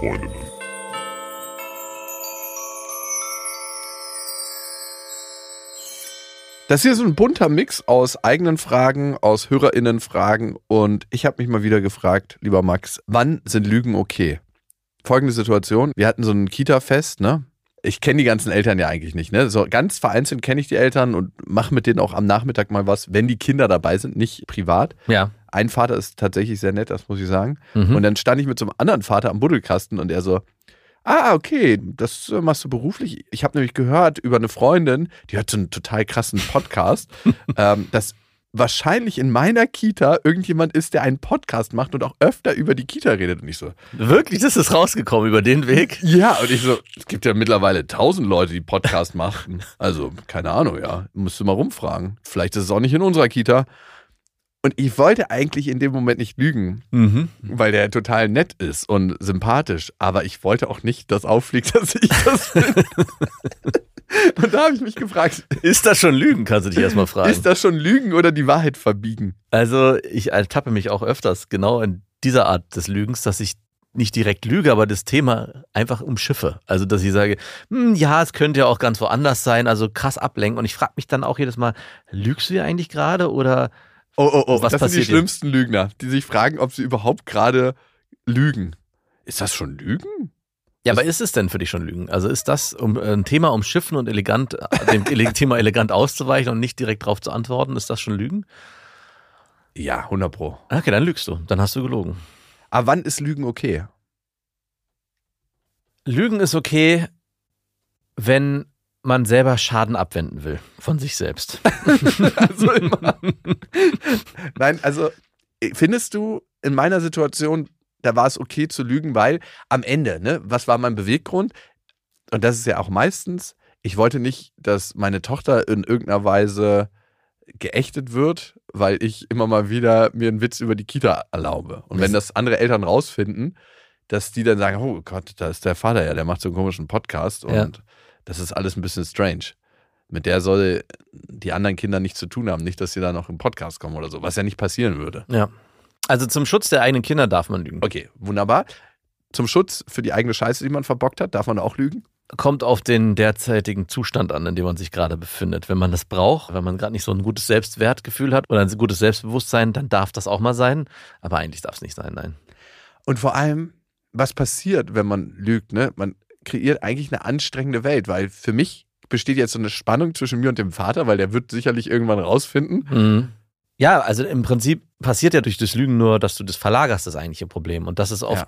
Freundinnen. Das hier ist ein bunter Mix aus eigenen Fragen, aus HörerInnen-Fragen und ich habe mich mal wieder gefragt, lieber Max, wann sind Lügen okay? Folgende Situation, wir hatten so ein Kita-Fest, ne? Ich kenne die ganzen Eltern ja eigentlich nicht, ne? So ganz vereinzelt kenne ich die Eltern und mache mit denen auch am Nachmittag mal was, wenn die Kinder dabei sind, nicht privat. Ja. Ein Vater ist tatsächlich sehr nett, das muss ich sagen. Mhm. Und dann stand ich mit so einem anderen Vater am Buddelkasten und er so, ah, okay, das äh, machst du beruflich. Ich habe nämlich gehört über eine Freundin, die hat so einen total krassen Podcast, ähm, dass wahrscheinlich in meiner Kita irgendjemand ist, der einen Podcast macht und auch öfter über die Kita redet. Und ich so, Wirklich, das ist rausgekommen über den Weg? ja, und ich so, es gibt ja mittlerweile tausend Leute, die Podcast machen. Also, keine Ahnung, ja. Musst du mal rumfragen. Vielleicht ist es auch nicht in unserer Kita. Und ich wollte eigentlich in dem Moment nicht lügen, Mhm. weil der total nett ist und sympathisch. Aber ich wollte auch nicht, dass auffliegt, dass ich das bin. und da habe ich mich gefragt, Ist das schon Lügen, kannst du dich erstmal fragen. ist das schon Lügen oder die Wahrheit verbiegen? Also ich ertappe mich auch öfters genau in dieser Art des Lügens, dass ich nicht direkt lüge, aber das Thema einfach umschiffe. Also dass ich sage, hm, ja, es könnte ja auch ganz woanders sein, also krass ablenken. Und ich frage mich dann auch jedes Mal, lügst du hier eigentlich gerade oder Oh, oh, oh, Was das sind die passiert schlimmsten Lügner, die sich fragen, ob sie überhaupt gerade lügen. Ist das schon Lügen? Ja, aber ist es denn für dich schon Lügen? Also ist das um, ein Thema umschiffen und elegant, dem ele- Thema elegant auszuweichen und nicht direkt darauf zu antworten, ist das schon Lügen? Ja, 100 pro. Okay, dann lügst du. Dann hast du gelogen. Aber wann ist Lügen okay? Lügen ist okay, wenn man selber Schaden abwenden will von sich selbst. Also immer. Nein, also findest du in meiner Situation, da war es okay zu lügen, weil am Ende, ne, was war mein Beweggrund? Und das ist ja auch meistens, ich wollte nicht, dass meine Tochter in irgendeiner Weise geächtet wird, weil ich immer mal wieder mir einen Witz über die Kita erlaube. Und wenn das andere Eltern rausfinden, dass die dann sagen, oh Gott, da ist der Vater ja, der macht so einen komischen Podcast und Ja. Das ist alles ein bisschen strange. Mit der soll die anderen Kinder nichts zu tun haben, nicht, dass sie da noch im Podcast kommen oder so, was ja nicht passieren würde. Ja. Also zum Schutz der eigenen Kinder darf man lügen. Okay, wunderbar. Zum Schutz für die eigene Scheiße, die man verbockt hat, darf man auch lügen? Kommt auf den derzeitigen Zustand an, in dem man sich gerade befindet. Wenn man das braucht, wenn man gerade nicht so ein gutes Selbstwertgefühl hat oder ein gutes Selbstbewusstsein, dann darf das auch mal sein. Aber eigentlich darf es nicht sein, nein. Und vor allem, was passiert, wenn man lügt? Ne? Man kreiert eigentlich eine anstrengende Welt, weil für mich besteht jetzt so eine Spannung zwischen mir und dem Vater, weil der wird sicherlich irgendwann rausfinden. Mhm. Ja, also im Prinzip passiert ja durch das Lügen nur, dass du das verlagerst, das eigentliche Problem. Und das ist oft,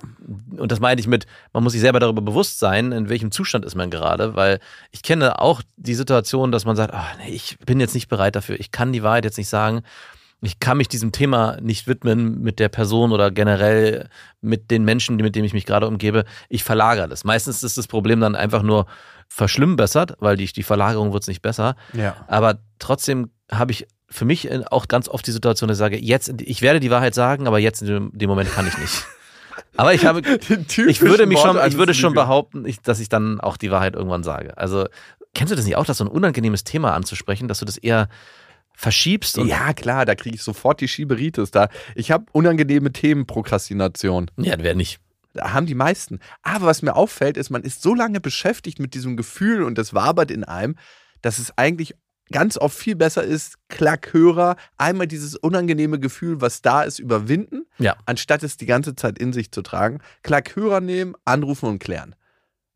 und das meine ich mit, man muss sich selber darüber bewusst sein, in welchem Zustand ist man gerade, weil ich kenne auch die Situation, dass man sagt, ah, nee, ich bin jetzt nicht bereit dafür, ich kann die Wahrheit jetzt nicht sagen. Ich kann mich diesem Thema nicht widmen mit der Person oder generell mit den Menschen, mit denen ich mich gerade umgebe. Ich verlagere das. Meistens ist das Problem dann einfach nur verschlimmbessert, weil die, die Verlagerung wird es nicht besser. Ja. Aber trotzdem habe ich für mich äh, auch ganz oft die Situation, dass ich sage, jetzt, ich werde die Wahrheit sagen, aber jetzt in dem, dem Moment kann ich nicht. Aber ich habe, ich würde mich schon, ich würde schon behaupten, ich, dass ich dann auch die Wahrheit irgendwann sage. Also, kennst du das nicht auch, dass so ein unangenehmes Thema anzusprechen, dass du das eher verschiebst und Ja, klar, da kriege ich sofort die Schieberitis. Da. Ich habe unangenehme Themenprokrastination. ja, wer nicht. Da haben die meisten. Aber was mir auffällt, ist, man ist so lange beschäftigt mit diesem Gefühl und das wabert in einem, dass es eigentlich ganz oft viel besser ist, Klackhörer, einmal dieses unangenehme Gefühl, was da ist, überwinden, Ja. anstatt es die ganze Zeit in sich zu tragen. Klackhörer nehmen, anrufen und klären.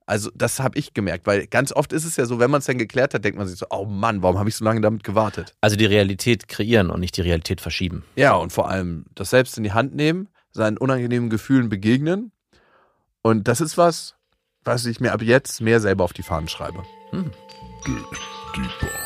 Also das habe ich gemerkt, weil ganz oft ist es ja so, wenn man es dann geklärt hat, denkt man sich so, oh Mann, warum habe ich so lange damit gewartet? Also die Realität kreieren und nicht die Realität verschieben. Ja, und vor allem das selbst in die Hand nehmen, seinen unangenehmen Gefühlen begegnen. Und das ist was, was ich mir ab jetzt mehr selber auf die Fahnen schreibe. Dig